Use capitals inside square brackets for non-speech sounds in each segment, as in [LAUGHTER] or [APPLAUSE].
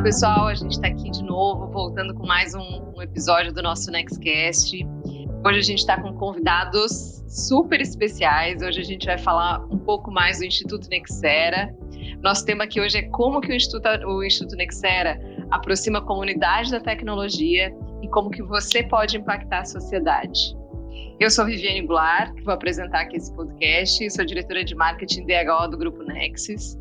Olá, pessoal. A gente está aqui de novo, voltando com mais um, um episódio do nosso Nextcast. Hoje a gente está com convidados super especiais. Hoje a gente vai falar um pouco mais do Instituto Nexera. Nosso tema aqui hoje é como que o Instituto, o Instituto Nexera aproxima a comunidade da tecnologia e como que você pode impactar a sociedade. Eu sou Viviane Goulart, que vou apresentar aqui esse podcast, sou diretora de marketing DHO do Grupo Nexus.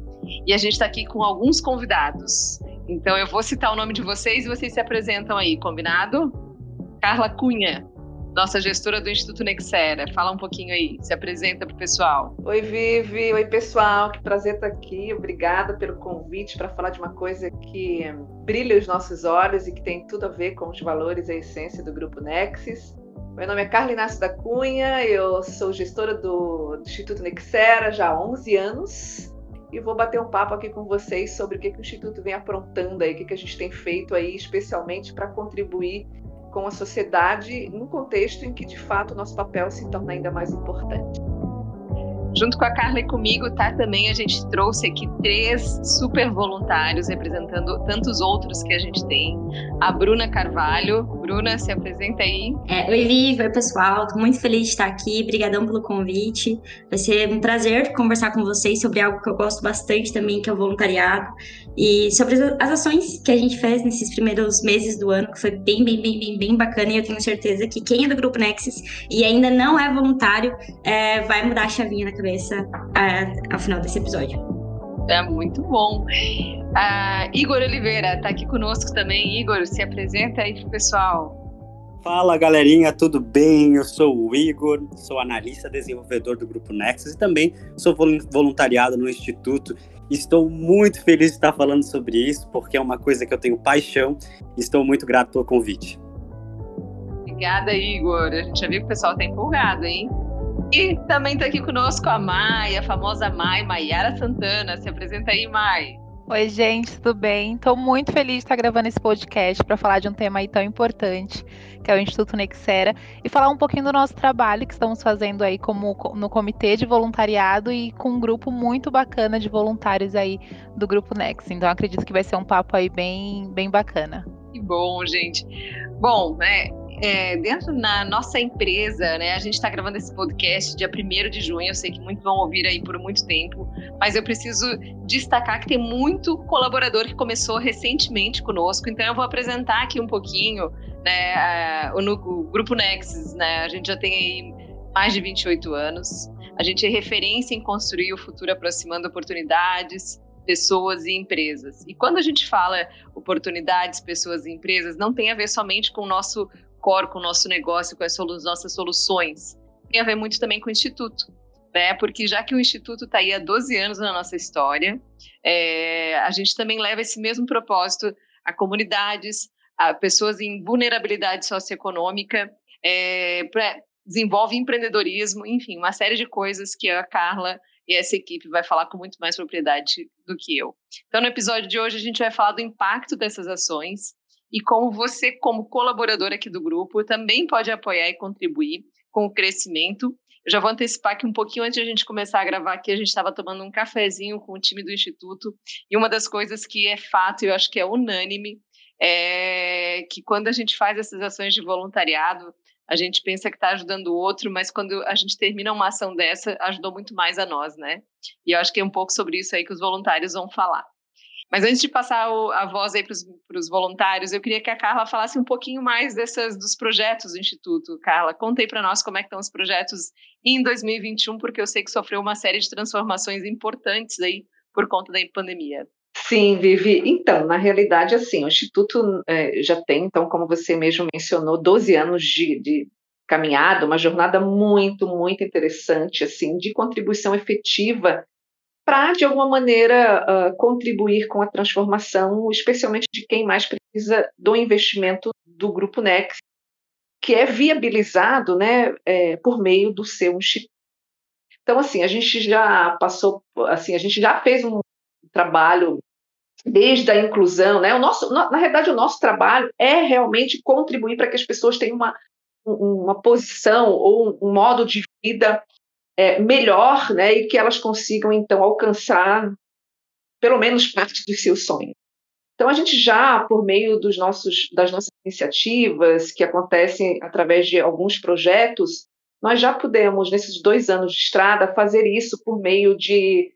E a gente está aqui com alguns convidados. Então eu vou citar o nome de vocês e vocês se apresentam aí, combinado? Carla Cunha, nossa gestora do Instituto Nexera. Fala um pouquinho aí, se apresenta para o pessoal. Oi, Vivi. Oi, pessoal. Que prazer estar aqui. Obrigada pelo convite para falar de uma coisa que brilha os nossos olhos e que tem tudo a ver com os valores e a essência do Grupo Nexus. Meu nome é Carla Inácio da Cunha, eu sou gestora do, do Instituto Nexera já há 11 anos e vou bater um papo aqui com vocês sobre o que, que o Instituto vem aprontando aí, o que, que a gente tem feito aí, especialmente para contribuir com a sociedade num contexto em que, de fato, o nosso papel se torna ainda mais importante. Junto com a Carla e comigo, tá? Também a gente trouxe aqui três super voluntários representando tantos outros que a gente tem. A Bruna Carvalho. Bruna, se apresenta aí. É, oi, Vivi, oi, pessoal. Tô muito feliz de estar aqui. Obrigadão pelo convite. Vai ser um prazer conversar com vocês sobre algo que eu gosto bastante também, que é o voluntariado. E sobre as ações que a gente fez nesses primeiros meses do ano, que foi bem, bem, bem, bem, bem bacana. E eu tenho certeza que quem é do Grupo Nexus e ainda não é voluntário é, vai mudar a chavinha na cabeça é, ao final desse episódio. É muito bom. Uh, Igor Oliveira está aqui conosco também. Igor, se apresenta aí pro pessoal. Fala galerinha, tudo bem? Eu sou o Igor, sou analista desenvolvedor do Grupo Nexus e também sou voluntariado no Instituto. Estou muito feliz de estar falando sobre isso, porque é uma coisa que eu tenho paixão e estou muito grato pelo convite. Obrigada, Igor. A gente já viu que o pessoal está empolgado, hein? E também está aqui conosco a Mai, a famosa Mai, Maiara Santana. Se apresenta aí, Mai. Oi, gente, tudo bem? Estou muito feliz de estar gravando esse podcast para falar de um tema aí tão importante, que é o Instituto Nexera, e falar um pouquinho do nosso trabalho que estamos fazendo aí como no comitê de voluntariado e com um grupo muito bacana de voluntários aí do grupo Nex. Então acredito que vai ser um papo aí bem, bem bacana. Que bom, gente. Bom, né, é, dentro na nossa empresa, né? A gente está gravando esse podcast dia 1 de junho. Eu sei que muitos vão ouvir aí por muito tempo, mas eu preciso destacar que tem muito colaborador que começou recentemente conosco. Então eu vou apresentar aqui um pouquinho, né? A, o, o Grupo Nexus, né? A gente já tem aí mais de 28 anos. A gente é referência em construir o futuro aproximando oportunidades, pessoas e empresas. E quando a gente fala oportunidades, pessoas e empresas, não tem a ver somente com o nosso core com o nosso negócio, com as nossas soluções, tem a ver muito também com o Instituto. Né? Porque já que o Instituto está aí há 12 anos na nossa história, é, a gente também leva esse mesmo propósito a comunidades, a pessoas em vulnerabilidade socioeconômica, é, pra, desenvolve empreendedorismo, enfim, uma série de coisas que a Carla e essa equipe vai falar com muito mais propriedade do que eu. Então, no episódio de hoje, a gente vai falar do impacto dessas ações, e como você, como colaborador aqui do grupo, também pode apoiar e contribuir com o crescimento. Eu já vou antecipar que um pouquinho antes de a gente começar a gravar aqui, a gente estava tomando um cafezinho com o time do Instituto, e uma das coisas que é fato, eu acho que é unânime, é que quando a gente faz essas ações de voluntariado, a gente pensa que está ajudando o outro, mas quando a gente termina uma ação dessa, ajudou muito mais a nós, né? E eu acho que é um pouco sobre isso aí que os voluntários vão falar. Mas antes de passar o, a voz aí para os voluntários, eu queria que a Carla falasse um pouquinho mais dessas, dos projetos do Instituto. Carla, conta aí para nós como é que estão os projetos em 2021, porque eu sei que sofreu uma série de transformações importantes aí por conta da pandemia. Sim, Vivi. Então, na realidade, assim, o Instituto é, já tem, então, como você mesmo mencionou, 12 anos de, de caminhada, uma jornada muito, muito interessante, assim, de contribuição efetiva para, de alguma maneira, uh, contribuir com a transformação, especialmente de quem mais precisa do investimento do Grupo Nex, que é viabilizado né, é, por meio do seu instituto. Então, assim, a gente já passou, assim, a gente já fez um trabalho desde a inclusão, né? O nosso, na realidade, o nosso trabalho é realmente contribuir para que as pessoas tenham uma, uma posição ou um modo de vida é, melhor, né, e que elas consigam então alcançar pelo menos parte dos seus sonhos. Então, a gente já, por meio dos nossos, das nossas iniciativas, que acontecem através de alguns projetos, nós já pudemos, nesses dois anos de estrada, fazer isso por meio de,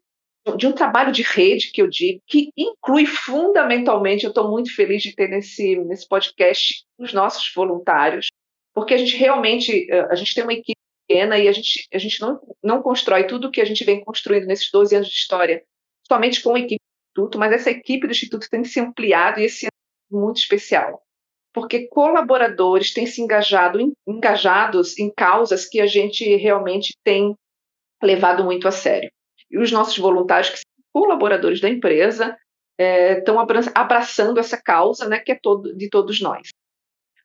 de um trabalho de rede, que eu digo, que inclui fundamentalmente, eu estou muito feliz de ter nesse, nesse podcast os nossos voluntários, porque a gente realmente, eh, a gente tem uma equipe pequena e a gente, a gente não, não constrói tudo o que a gente vem construindo nesses 12 anos de história somente com a equipe Instituto, mas essa equipe do Instituto tem se ampliado e esse ano é muito especial, porque colaboradores têm se engajado, engajados em causas que a gente realmente tem levado muito a sério. E os nossos voluntários, que são colaboradores da empresa, é, estão abraçando essa causa, né, que é todo, de todos nós.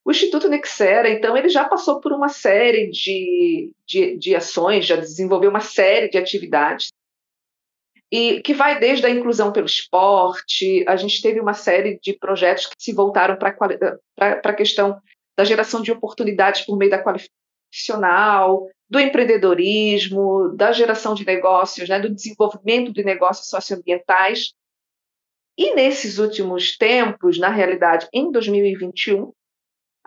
O Instituto Nexera, então, ele já passou por uma série de, de, de ações, já desenvolveu uma série de atividades e que vai desde a inclusão pelo esporte, a gente teve uma série de projetos que se voltaram para a questão da geração de oportunidades por meio da qualificação profissional, do empreendedorismo, da geração de negócios, né, do desenvolvimento de negócios socioambientais. E nesses últimos tempos, na realidade, em 2021,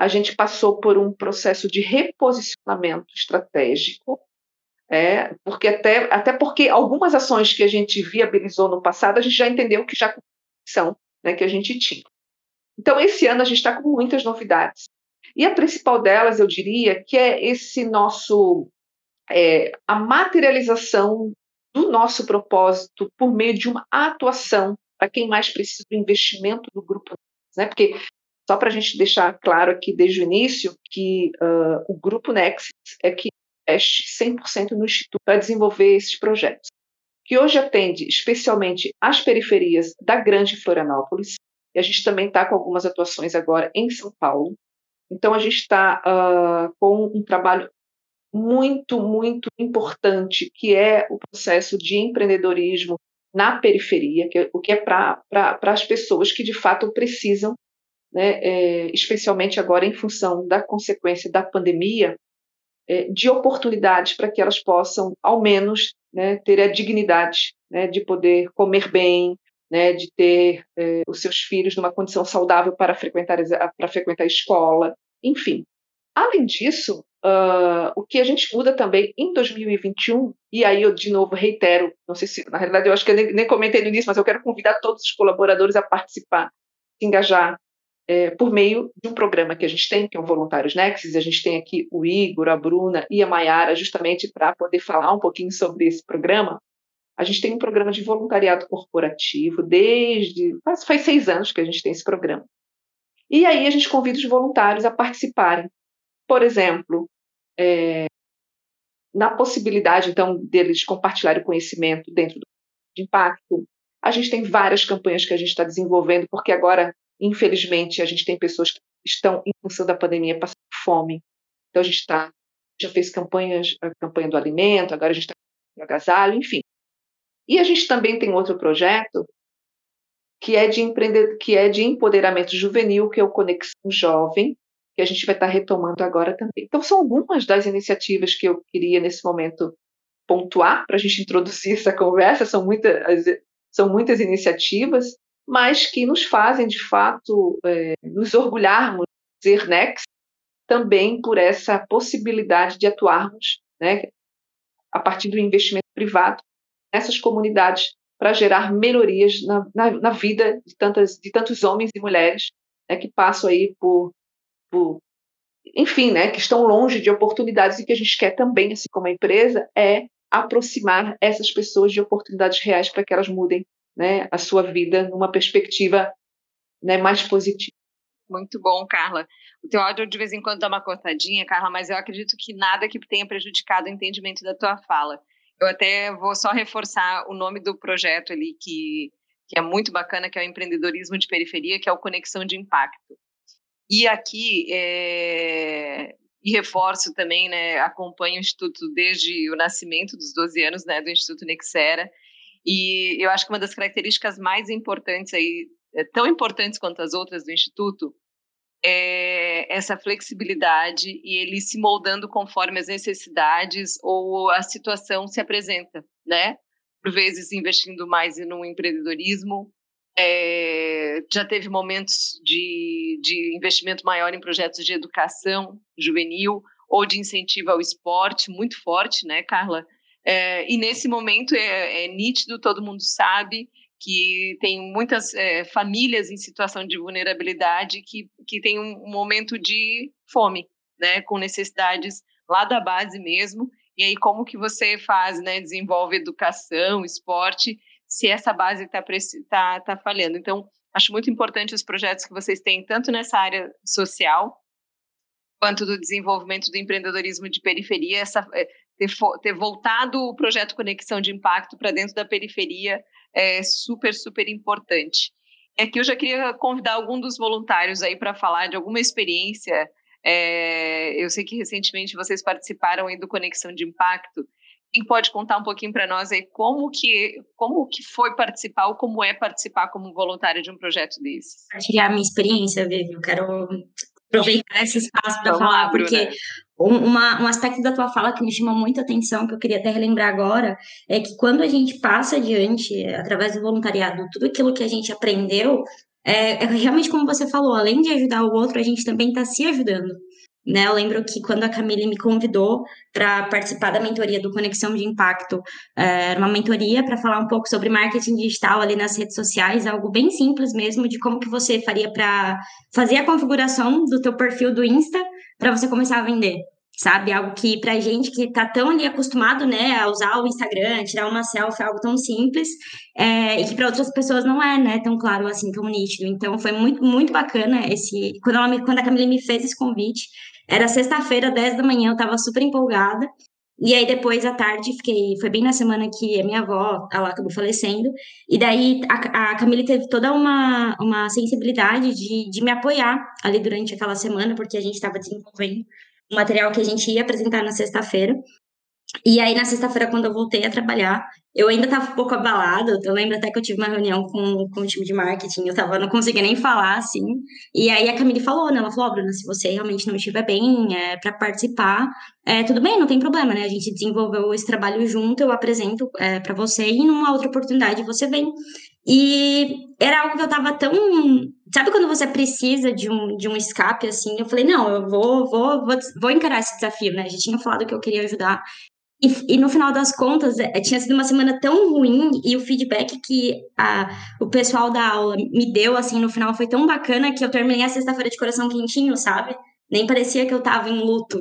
a gente passou por um processo de reposicionamento estratégico é, porque até, até porque algumas ações que a gente viabilizou no passado, a gente já entendeu que já são, né, que a gente tinha. Então, esse ano a gente está com muitas novidades. E a principal delas, eu diria, que é esse nosso, é, a materialização do nosso propósito por meio de uma atuação para quem mais precisa do investimento do grupo. Né? Porque, só para a gente deixar claro aqui desde o início, que uh, o Grupo Nexus é que 100% no Instituto para desenvolver esses projetos, que hoje atende especialmente as periferias da Grande Florianópolis, e a gente também está com algumas atuações agora em São Paulo. Então, a gente está uh, com um trabalho muito, muito importante, que é o processo de empreendedorismo na periferia, que é, o que é para as pessoas que de fato precisam, né, é, especialmente agora em função da consequência da pandemia, é, de oportunidades para que elas possam, ao menos, né, ter a dignidade né, de poder comer bem, né, de ter é, os seus filhos numa condição saudável para frequentar, para frequentar a escola, enfim. Além disso, uh, o que a gente muda também em 2021, e aí eu de novo reitero, não sei se, na realidade eu acho que eu nem, nem comentei no início, mas eu quero convidar todos os colaboradores a participar, se engajar é, por meio de um programa que a gente tem, que é o Voluntários Nexus. A gente tem aqui o Igor, a Bruna e a Maiara, justamente para poder falar um pouquinho sobre esse programa. A gente tem um programa de voluntariado corporativo desde. Faz, faz seis anos que a gente tem esse programa. E aí a gente convida os voluntários a participarem. Por exemplo, é, na possibilidade, então, deles compartilharem o conhecimento dentro do impacto. A gente tem várias campanhas que a gente está desenvolvendo, porque agora Infelizmente, a gente tem pessoas que estão, em função da pandemia, passando fome. Então, a gente está, já fez campanhas, a campanha do alimento, agora a gente está com agasalho, enfim. E a gente também tem outro projeto que é de empreender, que é de empoderamento juvenil, que é o Conexão Jovem, que a gente vai estar retomando agora também. Então, são algumas das iniciativas que eu queria, nesse momento, pontuar para a gente introduzir essa conversa. São muitas, são muitas iniciativas, mas que nos fazem, de fato, é, nos orgulharmos ser Next também por essa possibilidade de atuarmos né, a partir do investimento privado nessas comunidades para gerar melhorias na, na, na, vida de, tantas, de tantos homens e mulheres né, que passam aí por, por, enfim, né, que estão longe de oportunidades e que a gente quer também, assim como a empresa, é aproximar essas pessoas de oportunidades reais para que elas mudem né, a sua vida numa perspectiva né, mais positiva. Muito bom, Carla. O teu áudio de vez em quando dá uma cortadinha, Carla, mas eu acredito que nada que tenha prejudicado o entendimento da tua fala. Eu até vou só reforçar o nome do projeto ali, que, que é muito bacana, que é o empreendedorismo de periferia, que é o Conexão de Impacto. E aqui, é, e reforço também, né, acompanho o Instituto desde o nascimento dos 12 anos, né, do Instituto Nexera, e eu acho que uma das características mais importantes aí, é, tão importantes quanto as outras do Instituto, é essa flexibilidade e ele se moldando conforme as necessidades ou a situação se apresenta, né? Por vezes investindo mais no empreendedorismo, é, já teve momentos de, de investimento maior em projetos de educação juvenil ou de incentivo ao esporte, muito forte, né, Carla? É, e nesse momento é, é, nítido, todo mundo sabe que tem muitas é, famílias em situação de vulnerabilidade que, que tem um, momento de fome, né, com necessidades lá da base mesmo. E aí, como que você faz, né, desenvolve educação, esporte, se essa base está tá, tá falhando. Então, acho muito importante os projetos que vocês têm, tanto nessa área social, quanto do desenvolvimento do empreendedorismo de periferia, essa, é, ter, ter voltado o projeto Conexão de Impacto para dentro da periferia é super, super importante. Aqui eu já queria convidar algum dos voluntários aí para falar de alguma experiência. É, eu sei que recentemente vocês participaram aí do Conexão de Impacto quem pode contar um pouquinho para nós aí como que, como que foi participar ou como é participar como voluntário de um projeto desse? Compartilhar a minha experiência, Vivi. Eu quero aproveitar esse espaço para falar, lá, porque uma, um aspecto da tua fala que me chamou muita atenção, que eu queria até relembrar agora, é que quando a gente passa adiante, através do voluntariado, tudo aquilo que a gente aprendeu, é, é realmente como você falou, além de ajudar o outro, a gente também está se ajudando. Né, eu lembro que quando a Camille me convidou para participar da mentoria do Conexão de Impacto, eh, era uma mentoria para falar um pouco sobre marketing digital ali nas redes sociais, algo bem simples mesmo, de como que você faria para fazer a configuração do teu perfil do Insta para você começar a vender, sabe? Algo que para gente que está tão ali acostumado, né, a usar o Instagram, tirar uma selfie, algo tão simples, é, e que para outras pessoas não é, né, tão claro assim, tão nítido. Então foi muito, muito bacana esse, quando, ela me, quando a Camille me fez esse convite, era sexta-feira, 10 da manhã, eu estava super empolgada. E aí, depois, à tarde, fiquei. Foi bem na semana que a minha avó ela acabou falecendo. E daí, a, a Camille teve toda uma, uma sensibilidade de, de me apoiar ali durante aquela semana, porque a gente estava desenvolvendo o material que a gente ia apresentar na sexta-feira. E aí, na sexta-feira, quando eu voltei a trabalhar, eu ainda estava um pouco abalada. Eu lembro até que eu tive uma reunião com, com o time de marketing, eu tava, não conseguia nem falar, assim. E aí a Camille falou, né? Ela falou, oh, Bruna, se você realmente não estiver bem é, para participar, é, tudo bem, não tem problema, né? A gente desenvolveu esse trabalho junto, eu apresento é, para você e numa outra oportunidade você vem. E era algo que eu tava tão. Sabe quando você precisa de um, de um escape, assim? Eu falei, não, eu vou, vou, vou, vou encarar esse desafio, né? A gente tinha falado que eu queria ajudar e, e, no final das contas, é, tinha sido uma semana tão ruim e o feedback que a, o pessoal da aula me deu, assim, no final foi tão bacana que eu terminei a sexta-feira de coração quentinho, sabe? Nem parecia que eu tava em luto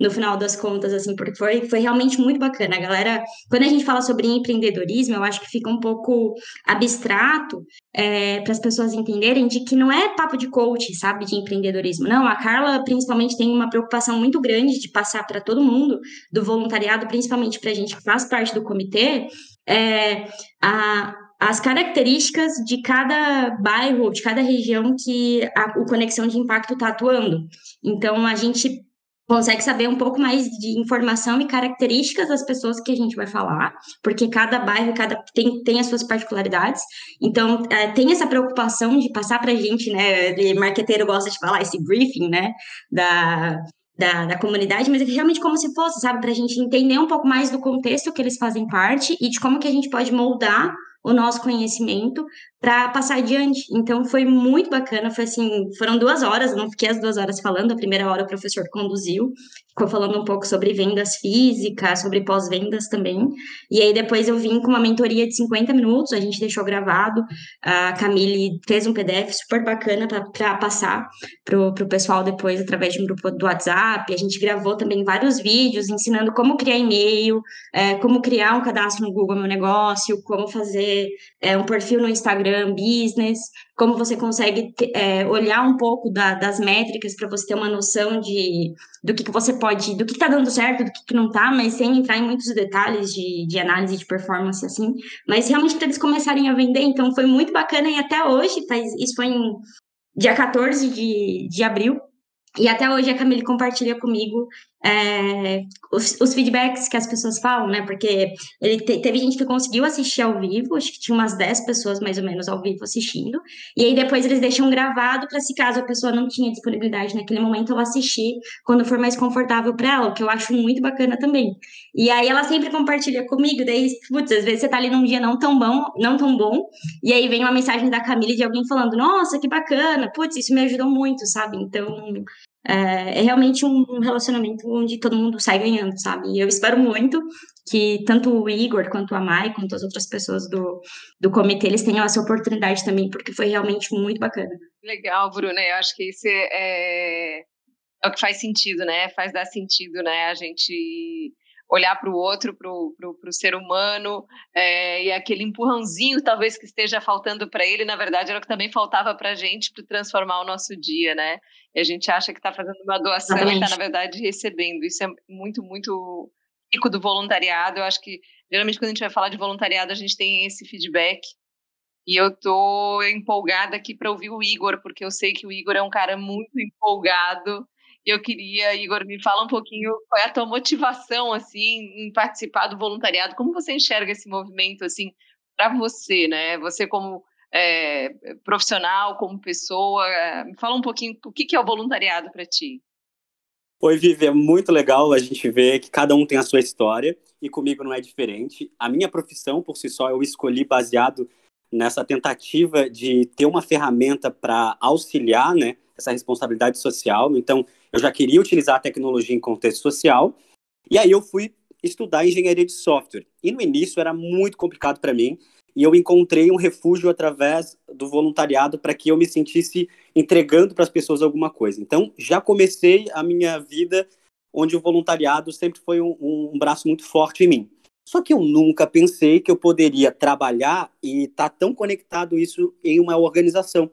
no final das contas, assim, porque foi, foi realmente muito bacana. A galera, quando a gente fala sobre empreendedorismo, eu acho que fica um pouco abstrato é, para as pessoas entenderem de que não é papo de coach, sabe, de empreendedorismo. Não, a Carla principalmente tem uma preocupação muito grande de passar para todo mundo do voluntariado, principalmente para a gente que faz parte do comitê, é, a, as características de cada bairro, de cada região que a, o Conexão de Impacto está atuando. Então, a gente consegue saber um pouco mais de informação e características das pessoas que a gente vai falar, porque cada bairro cada tem, tem as suas particularidades. Então, é, tem essa preocupação de passar para a gente, né? De marqueteiro gosta de falar esse briefing, né? Da, da, da, comunidade, mas é realmente como se fosse, sabe, para a gente entender um pouco mais do contexto que eles fazem parte e de como que a gente pode moldar o nosso conhecimento para passar adiante. Então foi muito bacana, foi assim, foram duas horas, não fiquei as duas horas falando, a primeira hora o professor conduziu, ficou falando um pouco sobre vendas físicas, sobre pós-vendas também, e aí depois eu vim com uma mentoria de 50 minutos, a gente deixou gravado, a Camille fez um PDF super bacana para passar pro, pro pessoal depois através de um grupo do WhatsApp, a gente gravou também vários vídeos ensinando como criar e-mail, é, como criar um cadastro no Google Meu Negócio, como fazer é, um perfil no Instagram Instagram Business, como você consegue é, olhar um pouco da, das métricas para você ter uma noção de do que, que você pode, do que está dando certo, do que, que não está, mas sem entrar em muitos detalhes de, de análise de performance assim, mas realmente para eles começarem a vender, então foi muito bacana e até hoje, faz, isso foi em dia 14 de, de abril, e até hoje a Camille compartilha comigo é, os, os, feedbacks que as pessoas falam, né? Porque ele te, teve gente que conseguiu assistir ao vivo, acho que tinha umas 10 pessoas mais ou menos ao vivo assistindo, e aí depois eles deixam gravado para se caso a pessoa não tinha disponibilidade naquele momento, ela assistir quando for mais confortável para ela, o que eu acho muito bacana também. E aí ela sempre compartilha comigo, daí, putz, às vezes você tá ali num dia não tão bom, não tão bom, e aí vem uma mensagem da Camila de alguém falando, nossa, que bacana, putz, isso me ajudou muito, sabe? Então, é, é, realmente um relacionamento onde todo mundo sai ganhando, sabe? E eu espero muito que tanto o Igor, quanto a Mai, quanto as outras pessoas do, do comitê, eles tenham essa oportunidade também, porque foi realmente muito bacana. Legal, Bruna, eu acho que isso é, é o que faz sentido, né? Faz dar sentido, né? A gente olhar para o outro, para o ser humano, é, e aquele empurrãozinho talvez que esteja faltando para ele, na verdade era o que também faltava para a gente para transformar o nosso dia, né? E a gente acha que está fazendo uma doação Exatamente. e está, na verdade, recebendo. Isso é muito, muito rico do voluntariado. Eu acho que, geralmente, quando a gente vai falar de voluntariado, a gente tem esse feedback. E eu tô empolgada aqui para ouvir o Igor, porque eu sei que o Igor é um cara muito empolgado eu queria, Igor, me fala um pouquinho qual é a tua motivação, assim, em participar do voluntariado. Como você enxerga esse movimento, assim, para você, né? Você como é, profissional, como pessoa. Me fala um pouquinho o que, é o voluntariado para ti. Oi, Vivi, é muito legal a gente ver que cada um tem a sua história e comigo não é diferente. A minha profissão, por si só, eu escolhi baseado nessa tentativa de ter uma ferramenta para auxiliar, né, essa responsabilidade social. Então, eu já queria utilizar a tecnologia em contexto social, e aí eu fui estudar engenharia de software. E no início era muito complicado para mim, e eu encontrei um refúgio através do voluntariado para que eu me sentisse entregando para as pessoas alguma coisa. Então, já comecei a minha vida onde o voluntariado sempre foi um, um braço muito forte em mim. Só que eu nunca pensei que eu poderia trabalhar e estar tá tão conectado isso em uma organização.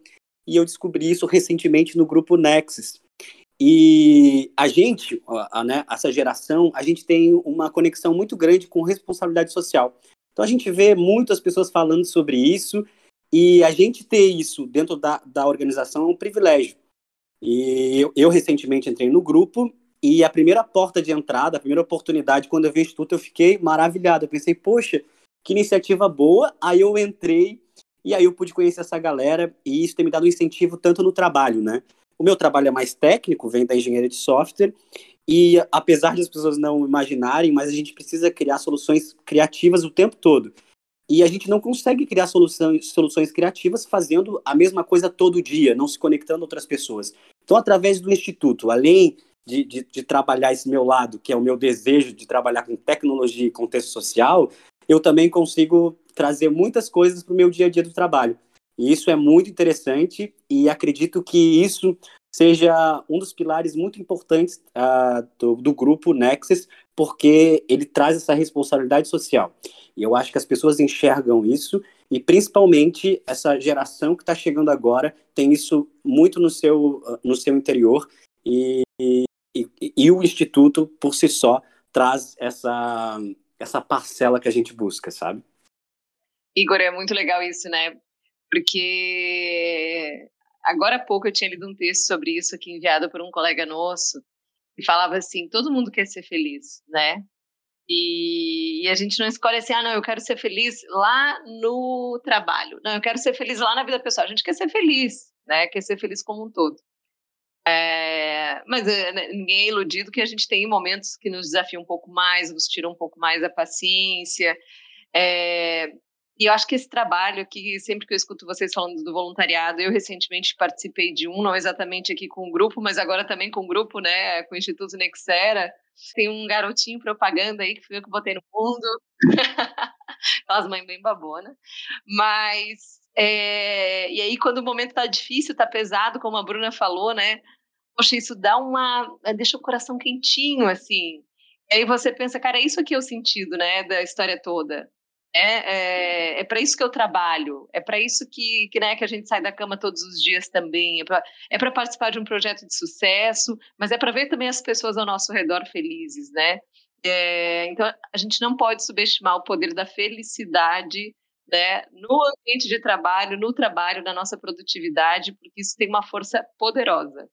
E eu descobri isso recentemente no grupo Nexus, e a gente, a, a, né, essa geração, a gente tem uma conexão muito grande com responsabilidade social. Então a gente vê muitas pessoas falando sobre isso e a gente ter isso dentro da, da organização é um privilégio. E eu, eu recentemente entrei no grupo e a primeira porta de entrada, a primeira oportunidade, quando eu vi o Instituto, eu fiquei maravilhado. Eu pensei, poxa, que iniciativa boa. Aí eu entrei e aí eu pude conhecer essa galera e isso tem me dado um incentivo tanto no trabalho, né? O meu trabalho é mais técnico, vem da engenharia de software, e apesar de as pessoas não imaginarem, mas a gente precisa criar soluções criativas o tempo todo. E a gente não consegue criar soluções, soluções criativas fazendo a mesma coisa todo dia, não se conectando a outras pessoas. Então, através do Instituto, além de, de, de trabalhar esse meu lado, que é o meu desejo de trabalhar com tecnologia e contexto social, eu também consigo trazer muitas coisas para o meu dia a dia do trabalho. E isso é muito interessante e acredito que isso seja um dos pilares muito importantes uh, do, do, grupo Nexus, porque ele traz essa responsabilidade social. E eu acho que as pessoas enxergam isso, e principalmente essa geração que está chegando agora tem isso muito no seu, no seu interior, e, e, e, o Instituto, por si só, traz essa, essa parcela que a gente busca, sabe? Igor, é muito legal isso, né? porque agora há pouco eu tinha lido um texto sobre isso aqui enviado por um colega nosso e falava assim: todo mundo quer ser feliz, né? E, e, a gente não escolhe assim, ah, não, eu quero ser feliz lá no trabalho, não, eu quero ser feliz lá na vida pessoal. A gente quer ser feliz, né? Quer ser feliz como um todo. É, mas é, né, ninguém é iludido que a gente tem momentos que nos desafiam um pouco mais, nos tiram um pouco mais a paciência. É, e eu acho que esse trabalho aqui, sempre que eu escuto vocês falando do voluntariado, eu recentemente participei de um, não exatamente aqui com o grupo, mas agora também com o grupo, né, com o Instituto Nexera. Tem um garotinho propaganda aí que foi eu que botei no mundo. Aquelas [LAUGHS] mães bem babona. Mas, é... e aí quando o momento tá difícil, tá pesado, como a Bruna falou, né, poxa, isso dá uma, deixa o coração quentinho, assim. E aí você pensa, cara, é isso aqui é o sentido, né, da história toda é, é, é para isso que eu trabalho, é para isso que, que, né, que a gente sai da cama todos os dias também, é para é participar de um projeto de sucesso, mas é para ver também as pessoas ao nosso redor felizes, né? É, então, a gente não pode subestimar o poder da felicidade né, no ambiente de trabalho, no trabalho, na nossa produtividade, porque isso tem uma força poderosa.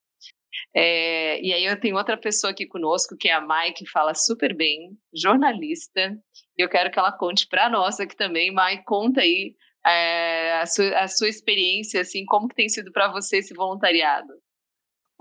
É, e aí eu tenho outra pessoa aqui conosco, que é a Mai, que fala super bem, jornalista. E eu quero que ela conte para nós aqui também. Mai, conta aí é, a, sua, a sua experiência, assim, como que tem sido para você esse voluntariado?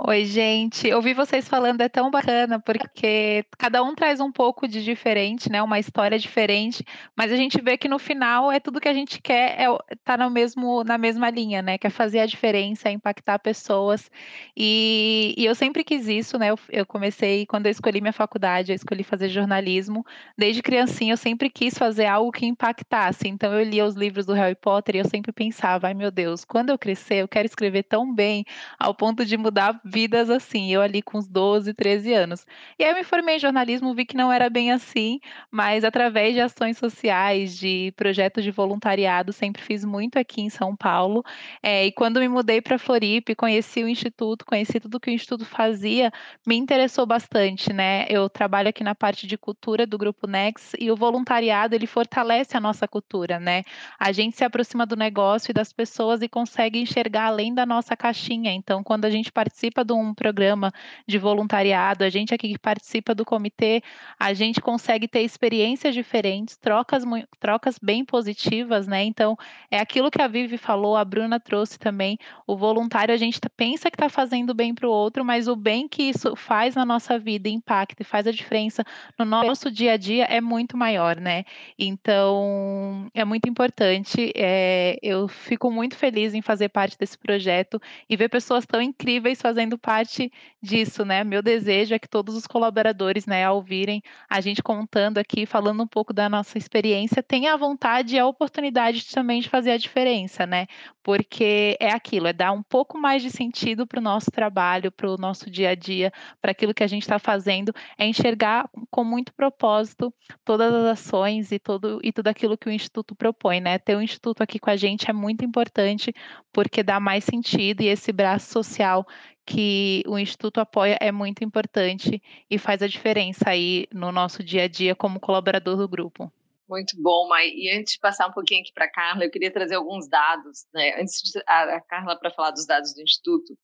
Oi, gente. Ouvir vocês falando é tão bacana, porque cada um traz um pouco de diferente, né? Uma história diferente, mas a gente vê que no final é tudo que a gente quer é tá no mesmo, na mesma linha, né? Quer fazer a diferença, impactar pessoas. E, e eu sempre quis isso, né? Eu, eu, comecei, quando eu escolhi minha faculdade, eu escolhi fazer jornalismo. Desde criancinha eu sempre quis fazer algo que impactasse. Então eu lia os livros do Harry Potter e eu sempre pensava, ai meu Deus, quando eu crescer, eu quero escrever tão bem ao ponto de mudar vidas assim, eu ali com uns 12, 13 anos. E aí eu me formei em jornalismo, vi que não era bem assim, mas através de ações sociais, de projetos de voluntariado, sempre fiz muito aqui em São Paulo. É, e quando me mudei para Floripa, conheci o Instituto, conheci tudo que o Instituto fazia, me interessou bastante, né? Eu trabalho aqui na parte de cultura do Grupo Nex e o voluntariado, ele fortalece a nossa cultura, né? A gente se aproxima do negócio e das pessoas e consegue enxergar além da nossa caixinha. Então, quando a gente participa participa de um programa de voluntariado, a gente aqui que participa do comitê, a gente consegue ter experiências diferentes, trocas, trocas bem positivas, né? Então, é aquilo que a Vivi falou, a Bruna trouxe também. O voluntário, a gente pensa que está fazendo bem para o outro, mas o bem que isso faz na nossa vida, impacta e faz a diferença no nosso dia a dia é muito maior, né? Então, é muito importante. É, eu fico muito feliz em fazer parte desse projeto e ver pessoas tão incríveis fazendo fazendo parte disso, né? Meu desejo é que todos os colaboradores, né, ao ouvirem a gente contando aqui, falando um pouco da nossa experiência, tenham a vontade e a oportunidade também de fazer a diferença, né? Porque é aquilo, é dar um pouco mais de sentido para o nosso trabalho, para o nosso dia a dia, para aquilo que a gente está fazendo, é enxergar com muito propósito todas as ações e, todo, e tudo aquilo que o Instituto propõe, né? Ter o Instituto aqui com a gente é muito importante, porque dá mais sentido e esse braço social que o Instituto apoia é muito importante e faz a diferença aí no nosso dia a dia como colaborador do grupo. Muito bom, Mai. E antes de passar um pouquinho aqui para a Carla, eu queria trazer alguns dados. Né? Antes de a, Carla para falar dos dados do Instituto,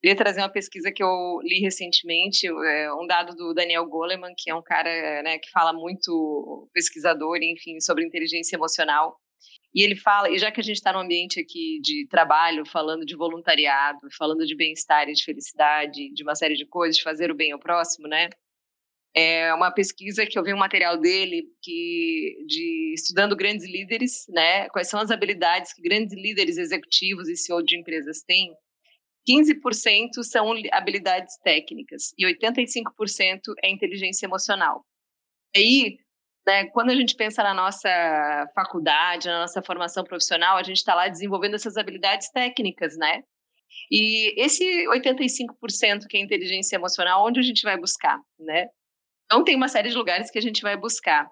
queria trazer uma pesquisa que eu li recentemente, é, um dado do Daniel Goleman, que é um cara né, que fala muito, pesquisador, enfim, sobre inteligência emocional. E ele fala, e já que a gente está no ambiente aqui de trabalho, falando de voluntariado, falando de bem-estar e de felicidade, de uma série de coisas, de fazer o bem ao próximo, né? É uma pesquisa que eu vi um material dele que de estudando grandes líderes, né? Quais são as habilidades que grandes líderes executivos e CEO de empresas têm? 15% são habilidades técnicas e 85% é inteligência emocional. Aí né, quando a gente pensa na nossa faculdade, na nossa formação profissional, a gente está lá desenvolvendo essas habilidades técnicas, né? E esse 85% que é inteligência emocional, onde a gente vai buscar, né? Então tem uma série de lugares que a gente vai buscar.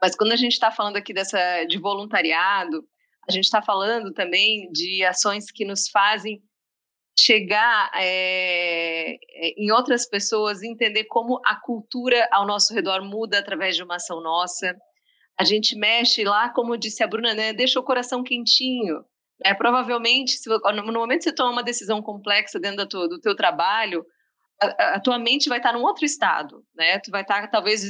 Mas quando a gente está falando aqui dessa de voluntariado, a gente está falando também de ações que nos fazem chegar é, em outras pessoas, entender como a cultura ao nosso redor muda através de uma ação nossa. A gente mexe lá, como disse a Bruna, né, deixa o coração quentinho. É, provavelmente, se, no momento que você toma uma decisão complexa dentro do, do teu trabalho, a, a, tua mente vai estar num outro estado, né? Tu vai estar talvez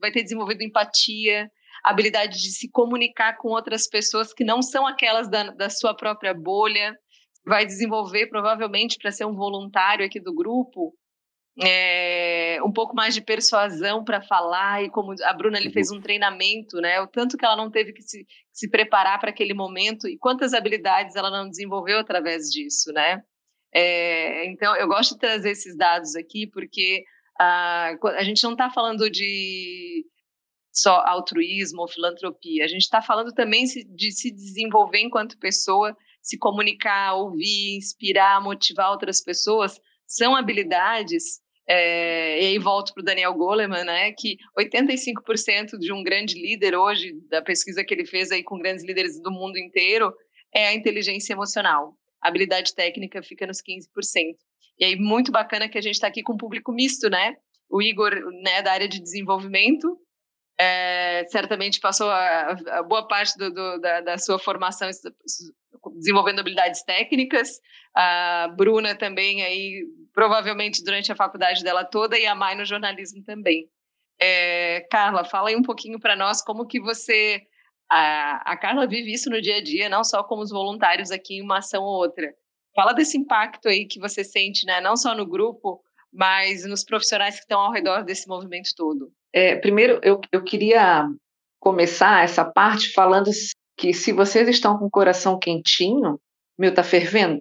vai ter desenvolvido empatia, habilidade de se comunicar com outras pessoas que não são aquelas da, da sua própria bolha vai desenvolver provavelmente para ser um voluntário aqui do grupo é, um pouco mais de persuasão para falar e como a Bruna ele fez um treinamento, né? O tanto que ela não teve que se, se preparar para aquele momento e quantas habilidades ela não desenvolveu através disso, né? É, então eu gosto de trazer esses dados aqui porque a, a gente não está falando de só altruísmo ou filantropia, a gente está falando também de se desenvolver enquanto pessoa se comunicar, ouvir, inspirar, motivar outras pessoas, são habilidades. É, e aí volto para o Daniel Goleman, né, que 85% de um grande líder hoje, da pesquisa que ele fez aí com grandes líderes do mundo inteiro, é a inteligência emocional. A habilidade técnica fica nos 15%. E aí, muito bacana que a gente está aqui com um público misto, né? O Igor, né, da área de desenvolvimento, é, certamente passou a, a boa parte do, do, da, da, sua formação desenvolvendo habilidades técnicas, a Bruna também aí, provavelmente durante a faculdade dela toda, e a Mai no jornalismo também. É, Carla, fala aí um pouquinho para nós como que você... A, a Carla vive isso no dia a dia, não só como os voluntários aqui em uma ação ou outra. Fala desse impacto aí que você sente, né? não só no grupo, mas nos profissionais que estão ao redor desse movimento todo. É, primeiro, eu, eu queria começar essa parte falando que se vocês estão com o coração quentinho, meu está fervendo.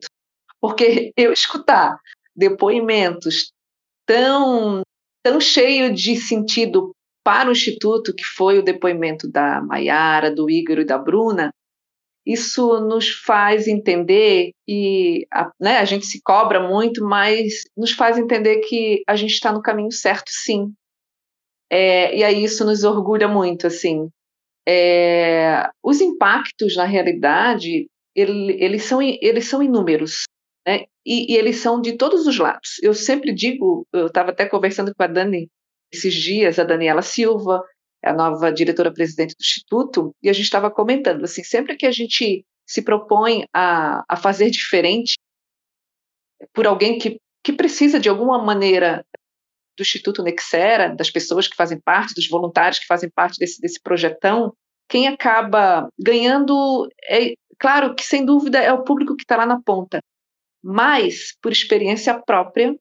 Porque eu [LAUGHS] escutar depoimentos tão, tão cheio de sentido para o Instituto, que foi o depoimento da Maiara, do Igor e da Bruna, isso nos faz entender que a, né, a gente se cobra muito, mas nos faz entender que a gente está no caminho certo, sim. É, e aí isso nos orgulha muito, assim. É, os impactos, na realidade, ele, eles, são, eles são inúmeros, né? E, e, eles são de todos os lados. Eu sempre digo, eu estava até conversando com a Dani esses dias, a Daniela Silva, a nova diretora-presidente do Instituto, e a gente estava comentando, assim, sempre que a gente se propõe a, a fazer diferente por alguém que, que precisa, de alguma maneira, do Instituto Nexera, das pessoas que fazem parte, dos voluntários que fazem parte desse, desse projetão, quem acaba ganhando, é claro que sem dúvida é o público que está lá na ponta, mas por experiência própria,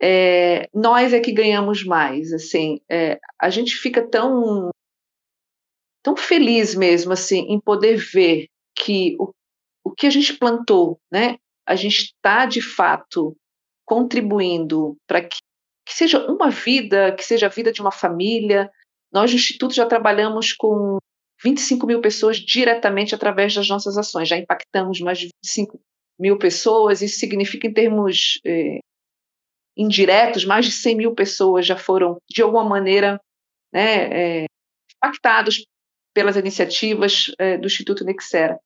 é, nós é que ganhamos mais, assim, é, a gente fica tão tão feliz mesmo, assim, em poder ver que o, o que a gente plantou, né, a gente está de fato contribuindo para que, que seja uma vida, que seja a vida de uma família. Nós no Instituto já trabalhamos com 25 mil pessoas diretamente através das nossas ações, já impactamos mais de 25 mil pessoas, isso significa em termos eh, indiretos, mais de 100 mil pessoas já foram, de alguma maneira, né, é, impactados pelas iniciativas é, do Instituto Nexera.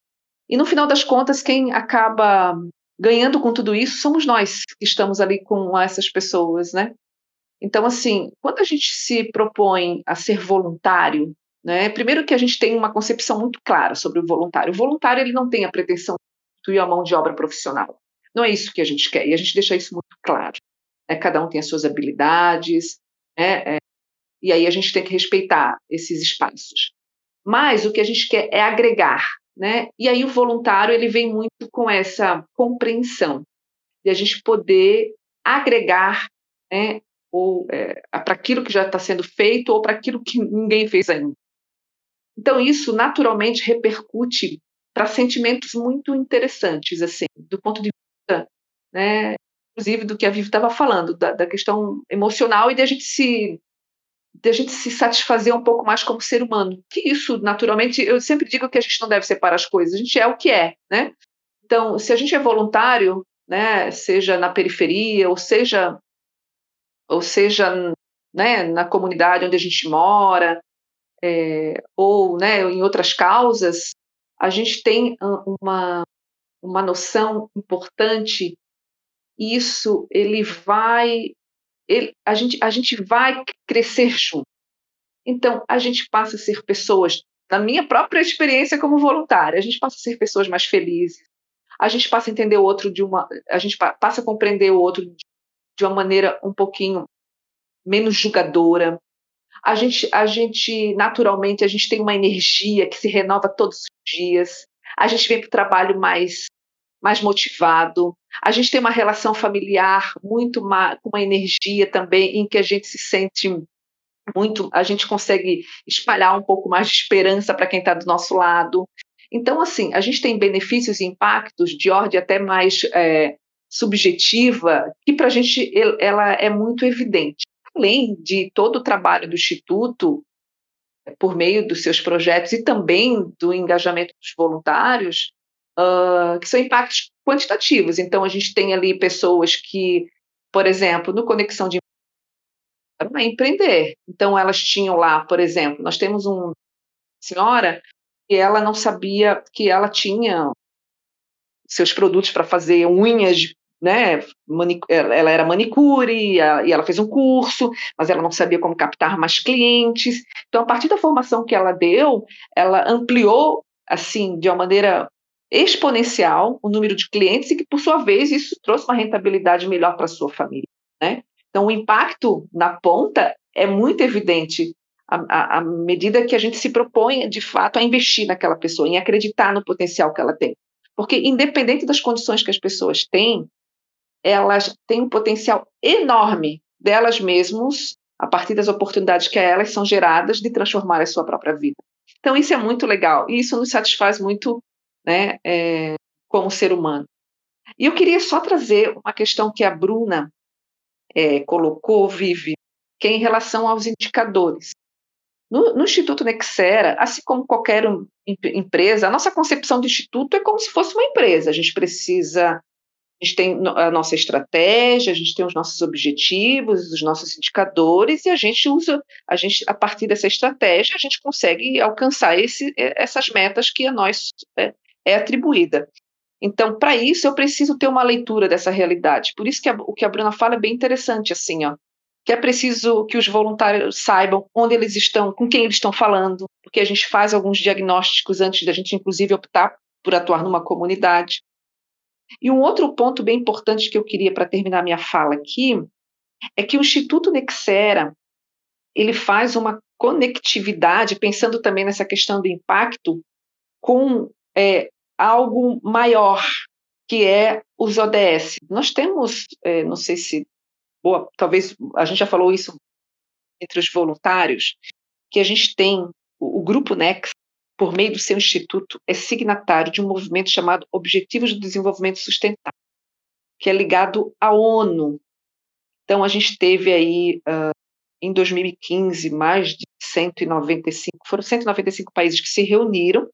E, no final das contas, quem acaba ganhando com tudo isso somos nós, que estamos ali com essas pessoas, né? Então, assim, quando a gente se propõe a ser voluntário, né, primeiro que a gente tem uma concepção muito clara sobre o voluntário. O voluntário ele não tem a pretensão de substituir a mão de obra profissional. Não é isso que a gente quer, e a gente deixa isso muito claro né, cada um tem as suas habilidades, né, é, e aí a gente tem que respeitar esses espaços. Mas o que a gente quer é agregar, né? E aí o voluntário ele vem muito com essa compreensão de a gente poder agregar, né, ou é, para aquilo que já está sendo feito ou para aquilo que ninguém fez ainda. Então isso naturalmente repercute para sentimentos muito interessantes, assim, do ponto de vista né, inclusive, do que a Vivi estava falando, da, da, questão emocional e de a gente se de a gente se satisfazer um pouco mais como ser humano. Que isso, naturalmente, eu sempre digo que a gente não deve separar as coisas, a gente é o que é, né? Então, se a gente é voluntário, né, seja na periferia, ou seja, ou seja, né, na comunidade onde a gente mora, é, ou, né, em outras causas, a gente tem uma uma noção importante isso ele vai, ele, a, gente, a gente vai crescer junto. Então, a gente passa a ser pessoas, na minha própria experiência como voluntária, a gente passa a ser pessoas mais felizes, a gente passa a entender o outro de uma, a gente passa a compreender o outro de uma maneira um pouquinho menos julgadora. A gente, a gente naturalmente, a gente tem uma energia que se renova todos os dias. A gente vem para o trabalho mais mais motivado. A gente tem uma relação familiar muito com uma energia também em que a gente se sente muito, a gente consegue espalhar um pouco mais de esperança para quem está do nosso lado. Então, assim, a gente tem benefícios e impactos de ordem até mais é, subjetiva, que para a gente ela é muito evidente. Além de todo o trabalho do Instituto, por meio dos seus projetos e também do engajamento dos voluntários, uh, que são impactos quantitativos. Então, a gente tem ali pessoas que, por exemplo, no Conexão de a empreender. Então, elas tinham lá, por exemplo, nós temos uma senhora e ela não sabia que ela tinha seus produtos para fazer unhas, né? Ela era manicure e ela fez um curso, mas ela não sabia como captar mais clientes. Então, a partir da formação que ela deu, ela ampliou assim de uma maneira exponencial o número de clientes e que, por sua vez, isso trouxe uma rentabilidade melhor para sua família. Né? Então, o impacto na ponta é muito evidente à, à, medida que a gente se propõe, de fato, a investir naquela pessoa, em acreditar no potencial que ela tem. Porque, independente das condições que as pessoas têm, elas têm um potencial enorme delas mesmas, a partir das oportunidades que a elas são geradas, de transformar a sua própria vida. Então, isso é muito legal e isso nos satisfaz muito né, é, como ser humano. E eu queria só trazer uma questão que a Bruna é, colocou, Vive, que é em relação aos indicadores. No, no, Instituto Nexera, assim como qualquer um, empresa, a nossa concepção de instituto é como se fosse uma empresa. A gente precisa, a gente tem a nossa estratégia, a gente tem os nossos objetivos, os nossos indicadores, e a gente usa, a gente, a partir dessa estratégia, a gente consegue alcançar esse, essas metas que a nós é, é atribuída. Então, para isso, eu preciso ter uma leitura dessa realidade. Por isso que a, o que a Bruna fala é bem interessante, assim, ó que é preciso que os voluntários saibam onde eles estão, com quem eles estão falando, porque a gente faz alguns diagnósticos antes da gente, inclusive, optar por atuar numa comunidade. E um outro ponto bem importante que eu queria para terminar minha fala aqui é que o Instituto Nexera ele faz uma conectividade, pensando também nessa questão do impacto, com é, algo maior, que é os ODS. Nós temos, é, não sei se boa, talvez a gente já falou isso entre os voluntários, que a gente tem o, o grupo Nex, por meio do seu instituto, é signatário de um movimento chamado Objetivos do Desenvolvimento Sustentável, que é ligado à ONU. Então a gente teve aí uh, em 2015 mais de 195, foram 195 países que se reuniram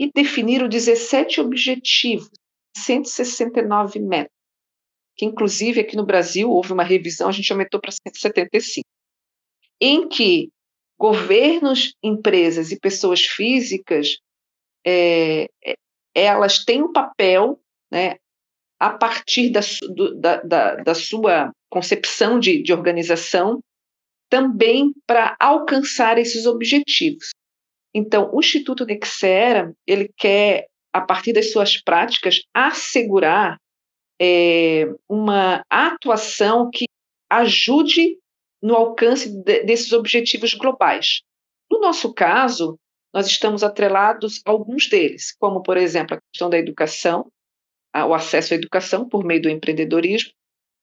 e definiram 17 objetivos, 169 metas que inclusive aqui no Brasil houve uma revisão, a gente aumentou para 175, em que governos, empresas e pessoas físicas, é, é, elas têm um papel, né, a partir da, do, da, da, da, sua concepção de, de organização, também para alcançar esses objetivos. Então, o Instituto Nexera, ele quer, a partir das suas práticas, assegurar é, uma atuação que ajude no alcance de, desses objetivos globais. No nosso caso, nós estamos atrelados a alguns deles, como, por exemplo, a questão da educação, a, o acesso à educação por meio do empreendedorismo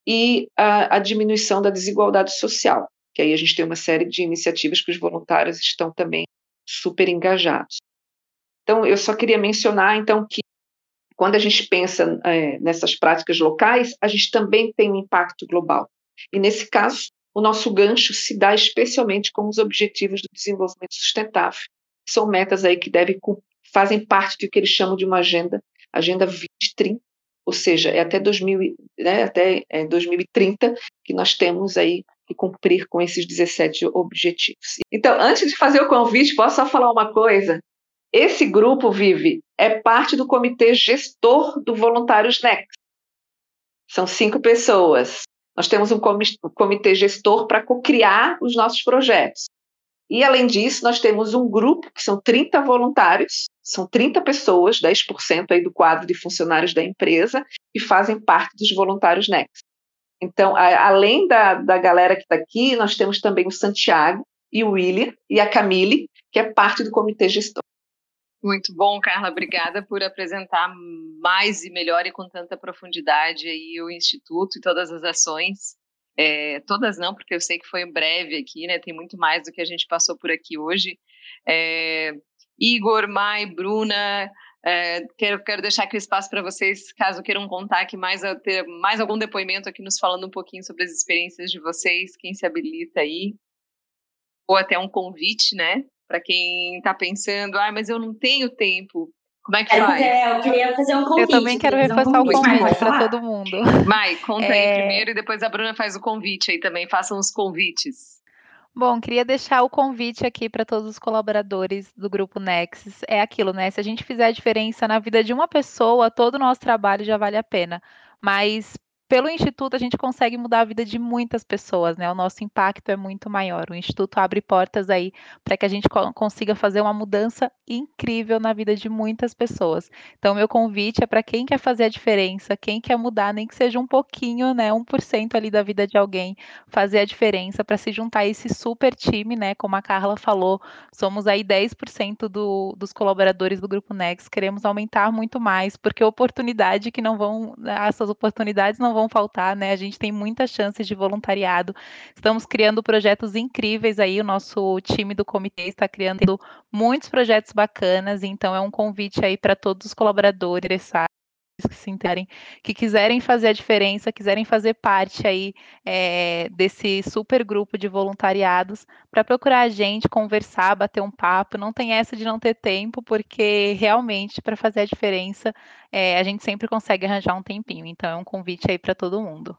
e a, a diminuição da desigualdade social, que aí a gente tem uma série de iniciativas que os voluntários estão também super engajados. Então, eu só queria mencionar, então, que quando a gente pensa é, nessas práticas locais, a gente também tem um impacto global. E nesse caso, o nosso gancho se dá especialmente com os objetivos do desenvolvimento sustentável. São metas aí que devem fazem parte do que eles chamam de uma agenda, agenda 2030, ou seja, é até, 2000, né, até é, 2030 que nós temos aí que cumprir com esses 17 objetivos. Então, antes de fazer o convite, posso só falar uma coisa? Esse grupo, Vive, é parte do comitê gestor do Voluntários Next. São cinco pessoas. Nós temos um comitê gestor para co-criar os nossos projetos. E, além disso, nós temos um grupo, que são 30 voluntários, são 30 pessoas, 10% aí do quadro de funcionários da empresa, que fazem parte dos voluntários Next. Então, a, além da, da galera que está aqui, nós temos também o Santiago e o William e a Camille, que é parte do comitê gestor. Muito bom, Carla. Obrigada por apresentar mais e melhor e com tanta profundidade aí o Instituto e todas as ações. É, todas não, porque eu sei que foi breve aqui, né? Tem muito mais do que a gente passou por aqui hoje. É, Igor, Mai, Bruna, é, quero, quero deixar aqui o espaço para vocês, caso queiram contar aqui mais, ter mais algum depoimento aqui nos falando um pouquinho sobre as experiências de vocês, quem se habilita aí, ou até um convite, né? Para quem está pensando, ah, mas eu não tenho tempo. Como é que faz? É, eu queria fazer um convite. Eu também quero reforçar um o convite para todo mundo. Mai, conta é... aí primeiro e depois a Bruna faz o convite aí também. Façam os convites. Bom, queria deixar o convite aqui para todos os colaboradores do Grupo Nexus. É aquilo, né? Se a gente fizer a diferença na vida de uma pessoa, todo o nosso trabalho já vale a pena. Mas pelo Instituto a gente consegue mudar a vida de muitas pessoas, né? O nosso impacto é muito maior. O Instituto abre portas aí para que a gente consiga fazer uma mudança incrível na vida de muitas pessoas. Então, meu convite é para quem quer fazer a diferença, quem quer mudar, nem que seja um pouquinho, né? 1% ali da vida de alguém, fazer a diferença para se juntar a esse super time, né? Como a Carla falou, somos aí 10% do, dos colaboradores do Grupo Next, queremos aumentar muito mais, porque oportunidade que não vão, essas oportunidades não vão faltar, né? A gente tem muitas chances de voluntariado. Estamos criando projetos incríveis aí, o nosso time do comitê está criando muitos projetos bacanas, então é um convite aí para todos os colaboradores que se interem, que quiserem fazer a diferença, quiserem fazer parte aí é, desse super grupo de voluntariados, para procurar a gente, conversar, bater um papo. Não tem essa de não ter tempo, porque realmente para fazer a diferença é, a gente sempre consegue arranjar um tempinho. Então é um convite aí para todo mundo.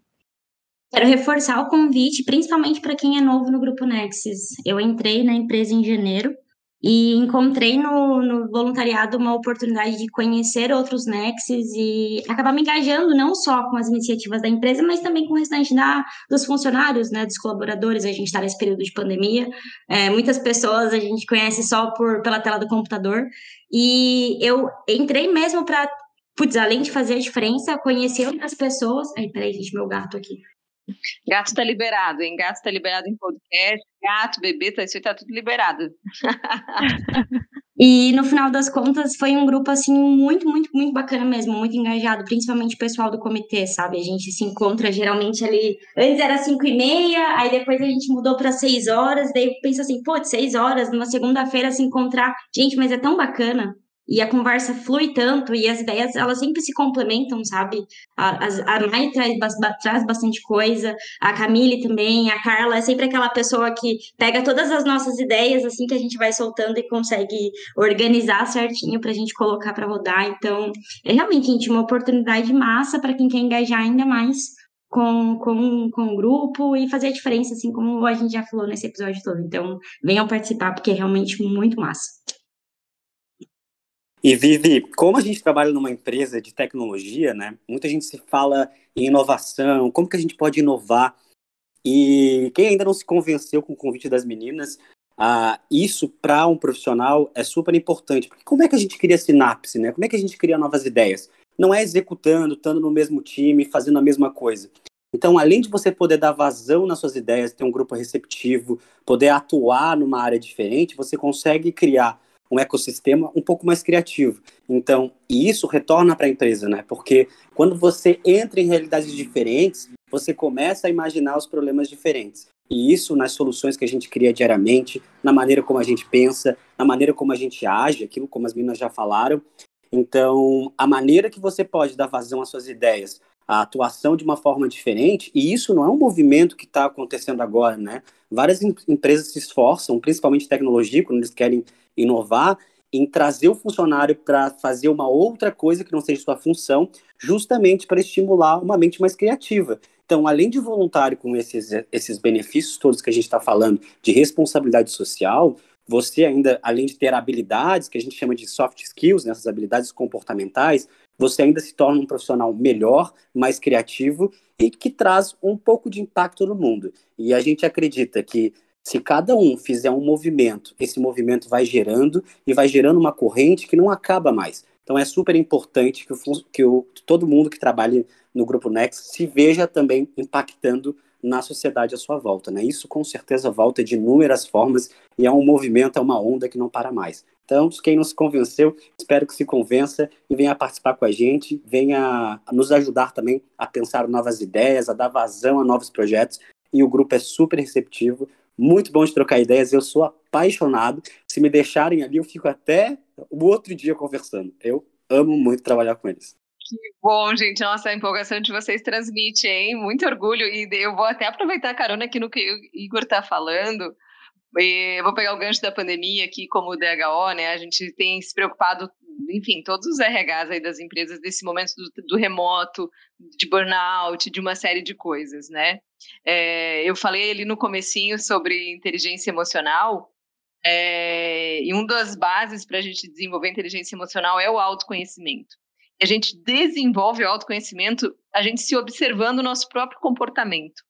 Quero reforçar o convite, principalmente para quem é novo no Grupo Nexus. Eu entrei na empresa em janeiro e encontrei no, no, voluntariado uma oportunidade de conhecer outros Nexus e acabar me engajando não só com as iniciativas da empresa, mas também com o restante da, dos funcionários, né, dos colaboradores. A gente está nesse período de pandemia, é, muitas pessoas a gente conhece só por, pela tela do computador. E eu entrei mesmo para, putz, além de fazer a diferença, conhecer outras pessoas. Ai, peraí, gente, meu gato aqui. Gato está liberado, hein? Gato está liberado em podcast, gato, bebê, tá, isso está tudo liberado. [LAUGHS] e no final das contas foi um grupo assim muito, muito, muito bacana mesmo, muito engajado, principalmente o pessoal do comitê, sabe? A gente se encontra geralmente ali. Antes era cinco e meia, aí depois a gente mudou para seis horas, daí pensa assim, pô, seis horas, numa segunda-feira se encontrar. Gente, mas é tão bacana e a conversa flui tanto e as ideias elas sempre se complementam, sabe? A, a, a Mai traz, traz bastante coisa, a Camille também, a Carla é sempre aquela pessoa que pega todas as nossas ideias assim que a gente vai soltando e consegue organizar certinho para a gente colocar para rodar. Então, é realmente gente, uma oportunidade massa para quem quer engajar ainda mais com, com, com o grupo e fazer a diferença, assim como a gente já falou nesse episódio todo. Então, venham participar, porque é realmente muito massa. E Vivi, como a gente trabalha numa empresa de tecnologia, né? Muita gente se fala em inovação, como que a gente pode inovar. E quem ainda não se convenceu com o convite das meninas, ah, isso para um profissional é super importante. Porque como é que a gente cria sinapse, né? Como é que a gente cria novas ideias? Não é executando, estando no mesmo time, fazendo a mesma coisa. Então, além de você poder dar vazão nas suas ideias, ter um grupo receptivo, poder atuar numa área diferente, você consegue criar um ecossistema um pouco mais criativo. Então, e isso retorna para a empresa, né? Porque quando você entra em realidades diferentes, você começa a imaginar os problemas diferentes. E isso nas soluções que a gente cria diariamente, na maneira como a gente pensa, na maneira como a gente age, aquilo como as meninas já falaram. Então, a maneira que você pode dar vazão às suas ideias, a atuação de uma forma diferente, e isso não é um movimento que está acontecendo agora, né? Várias em empresas se esforçam, principalmente tecnologia, quando eles querem inovar, em trazer o funcionário para fazer uma outra coisa que não seja sua função, justamente para estimular uma mente mais criativa. Então, além de voluntário com esses, esses benefícios todos que a gente está falando de responsabilidade social, você ainda, além de ter habilidades, que a gente chama de soft skills, nessas né, habilidades comportamentais, você ainda se torna um profissional melhor, mais criativo e que traz um pouco de impacto no mundo. E a gente acredita que se cada um fizer um movimento, esse movimento vai gerando e vai gerando uma corrente que não acaba mais. Então é super importante que, o, que o, todo mundo que trabalhe no Grupo Next se veja também impactando na sociedade à sua volta. Né? Isso com certeza volta de inúmeras formas e é um movimento, é uma onda que não para mais. Então, quem não se convenceu, espero que se convença e venha participar com a gente, venha nos ajudar também a pensar novas ideias, a dar vazão a novos projetos. E o grupo é super receptivo, muito bom de trocar ideias. Eu sou apaixonado. Se me deixarem ali, eu fico até o outro dia conversando. Eu amo muito trabalhar com eles. Que bom, gente. Nossa, a empolgação de vocês transmite, hein? Muito orgulho. E eu vou até aproveitar a carona aqui no que o Igor está falando. Eu vou pegar o gancho da pandemia aqui, como o DHO, né? A gente tem se preocupado, enfim, todos os RHs aí das empresas desse momento do, do remoto, de burnout, de uma série de coisas, né? É, eu falei ali no comecinho sobre inteligência emocional, é, e uma das bases para a gente desenvolver inteligência emocional é o autoconhecimento. a gente desenvolve o autoconhecimento a gente se observando o nosso próprio comportamento.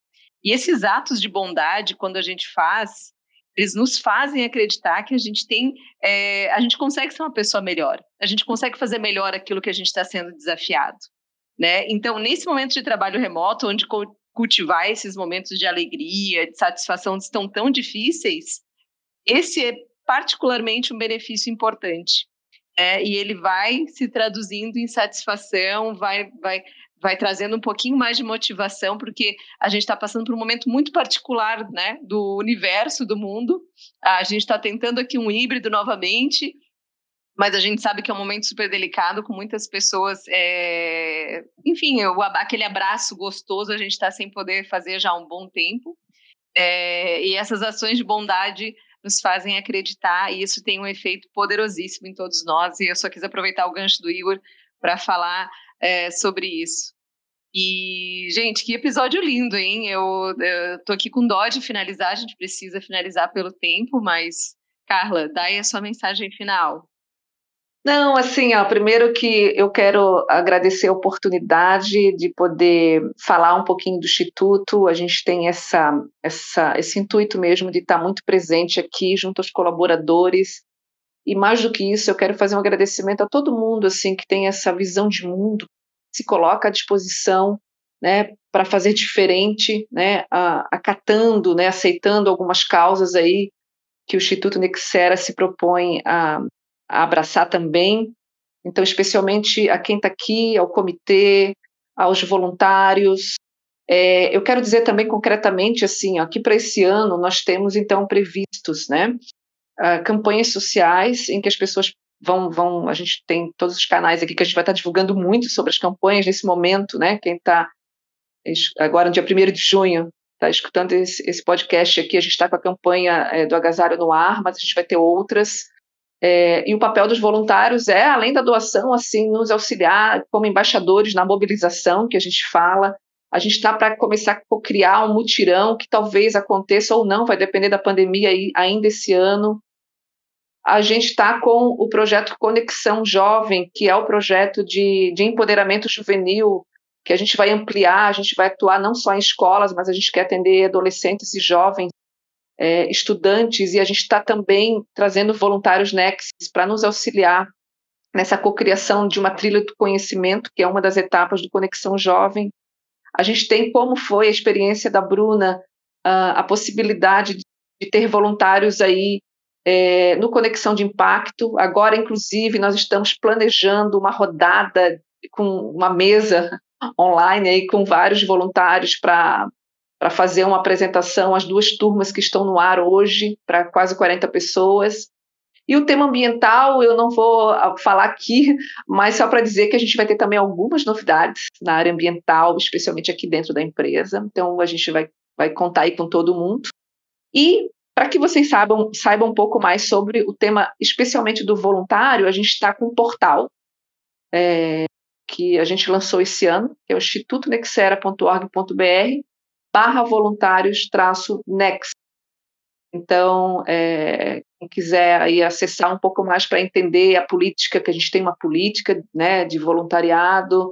E esses atos de bondade, quando a gente faz, eles nos fazem acreditar que a gente tem, é, a gente consegue ser uma pessoa melhor, a gente consegue fazer melhor aquilo que a gente está sendo desafiado, né? Então, nesse momento de trabalho remoto, onde cultivar esses momentos de alegria, de satisfação estão tão difíceis, esse é particularmente um benefício importante. É, e ele vai se traduzindo em satisfação, vai, vai, vai trazendo um pouquinho mais de motivação, porque a gente está passando por um momento muito particular né, do universo, do mundo. A gente está tentando aqui um híbrido novamente, mas a gente sabe que é um momento super delicado, com muitas pessoas. É... Enfim, o, aquele abraço gostoso a gente está sem poder fazer já há um bom tempo. É... E essas ações de bondade nos fazem acreditar, e isso tem um efeito poderosíssimo em todos nós. E eu só quis aproveitar o gancho do Igor para falar é, sobre isso. E, gente, que episódio lindo, hein? Eu, eu tô aqui com dó de finalizar, a gente precisa finalizar pelo tempo, mas, Carla, dá aí a sua mensagem final. Não, assim, ó, primeiro que eu quero agradecer a oportunidade de poder falar um pouquinho do Instituto. A gente tem essa, essa, esse intuito mesmo de estar muito presente aqui junto aos colaboradores. E mais do que isso, eu quero fazer um agradecimento a todo mundo assim que tem essa visão de mundo, se coloca à disposição, né, para fazer diferente, né, acatando, né, aceitando algumas causas aí que o Instituto Nexera se propõe a a abraçar também. Então, especialmente a quem está aqui, ao comitê, aos voluntários. É, eu quero dizer também concretamente assim, aqui para esse ano nós temos então previstos, né, uh, campanhas sociais em que as pessoas vão, vão, a gente tem todos os canais aqui que a gente vai estar divulgando muito sobre as campanhas nesse momento, né, quem está agora no dia 1 de junho está escutando esse, esse, podcast aqui, a gente está com a campanha é, do agasalho no ar, mas a gente vai ter outras é, e o papel dos voluntários é, além da doação, assim, nos auxiliar como embaixadores na mobilização que a gente fala. A gente está para começar a criar um mutirão que talvez aconteça ou não, vai depender da pandemia ainda esse ano. A gente está com o projeto Conexão Jovem, que é o projeto de, de empoderamento juvenil, que a gente vai ampliar, a gente vai atuar não só em escolas, mas a gente quer atender adolescentes e jovens é, estudantes, e a gente está também trazendo voluntários Nexus para nos auxiliar nessa cocriação de uma trilha do conhecimento, que é uma das etapas do Conexão Jovem. A gente tem como foi a experiência da Bruna, uh, a possibilidade de, de, ter voluntários aí é, no Conexão de Impacto. Agora, inclusive, nós estamos planejando uma rodada com uma mesa online aí com vários voluntários para para fazer uma apresentação às duas turmas que estão no ar hoje, para quase 40 pessoas. E o tema ambiental eu não vou ah, falar aqui, [LAUGHS] mas só para dizer que a gente vai ter também algumas novidades na área ambiental, especialmente aqui dentro da empresa. Então a gente vai, vai contar aí com todo mundo. E para que vocês saibam, saibam um pouco mais sobre o tema, especialmente do voluntário, a gente está com um portal é, que a gente lançou esse ano, que é o institutonexera.org.br, barra voluntários traço next. Então, é, quiser aí acessar um pouco mais para entender a política, que a gente tem uma política né, de voluntariado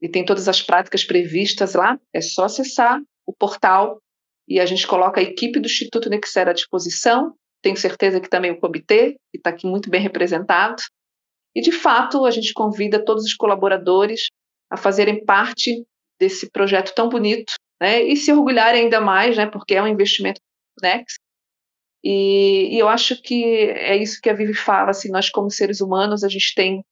e tem todas as práticas previstas lá, é só acessar o portal e a gente coloca a equipe do Instituto Nexera à disposição. Tenho certeza que também o comitê, que está aqui muito bem representado. E, de fato, a gente convida todos os colaboradores a fazerem parte desse projeto tão bonito né, e se orgulhar ainda mais, né, porque é um investimento Next. E, e, eu acho que é isso que a Vivi fala, assim, nós como seres humanos, a gente tem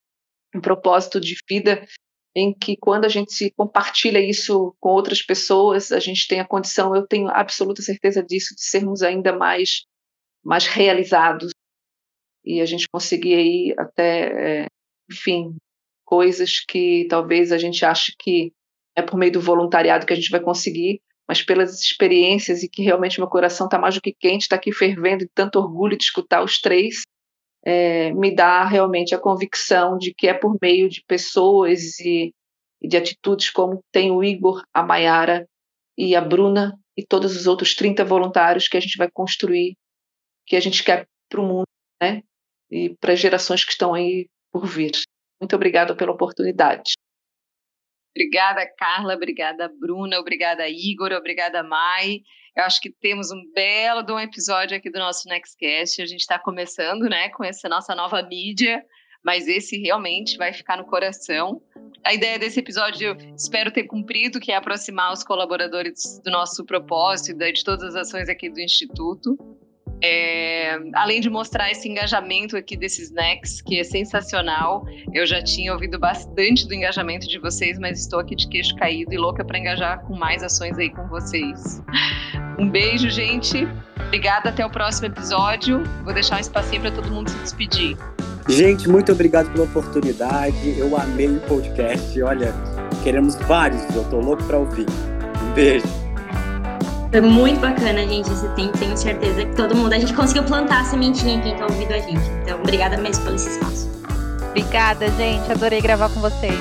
um propósito de vida em que quando a gente compartilha isso com outras pessoas, a gente tem a condição, eu tenho absoluta certeza disso, de sermos ainda mais, mais realizados. E a gente conseguir aí até, é, enfim, coisas que talvez a gente ache que é por meio do voluntariado que a gente vai conseguir, mas pelas experiências e que realmente meu coração está mais do que quente, está aqui fervendo de tanto orgulho de escutar os três, é, me dá realmente a convicção de que é por meio de pessoas e, e de atitudes como tem o Igor, a Maiara e a Bruna e todos os outros 30 voluntários que a gente vai construir, que a gente quer para o mundo, né? E para as gerações que estão aí por vir. Muito obrigada pela oportunidade. Obrigada, Carla. Obrigada, Bruna. Obrigada, Igor. Obrigada, Mai. Eu acho que temos um belo de um episódio aqui do nosso Nextcast. A gente está começando, né, com essa nossa nova mídia, mas esse realmente vai ficar no coração. A ideia desse episódio, eu espero ter cumprido, que é aproximar os colaboradores do nosso propósito e de todas as ações aqui do Instituto. É, além de mostrar esse engajamento aqui desses NECs, que é sensacional, eu já tinha ouvido bastante do engajamento de vocês, mas estou aqui de queixo caído e louca para engajar com mais ações aí com vocês. Um beijo, gente. Obrigada, até o próximo episódio. Vou deixar um espacinho para todo mundo se despedir. Gente, muito obrigado pela oportunidade. Eu amei o podcast. Olha, queremos vários. Eu tô louco para ouvir. Um beijo. Foi muito bacana, gente, esse tempo. Tenho certeza que todo mundo. A gente conseguiu plantar a sementinha quem tá ouvindo a gente. Então, obrigada mesmo pelo esse espaço. Obrigada, gente. Adorei gravar com vocês.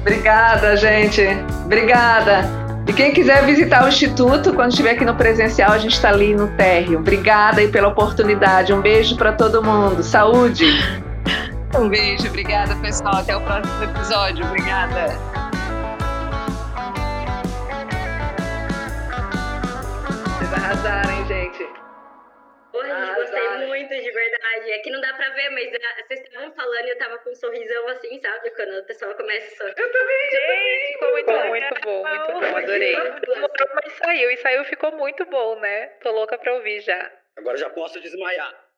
Obrigada, gente. Obrigada. E quem quiser visitar o Instituto, quando estiver aqui no presencial, a gente está ali no térreo. Obrigada aí pela oportunidade. Um beijo para todo mundo. Saúde. [LAUGHS] Um beijo. Obrigada, pessoal. Até o próximo episódio. Obrigada. Arrasarem, gente. Oi, gente, gostei muito, de verdade. É que não dá pra ver, mas ah, vocês estavam falando e eu tava com um sorrisão assim, sabe? Quando a pessoa começa a sorrir. Eu também, gente, ficou muito bom, muito bom, muito bom, adorei. Demorou, mas saiu, e saiu ficou muito bom, né? Tô louca pra ouvir já. Agora já posso desmaiar.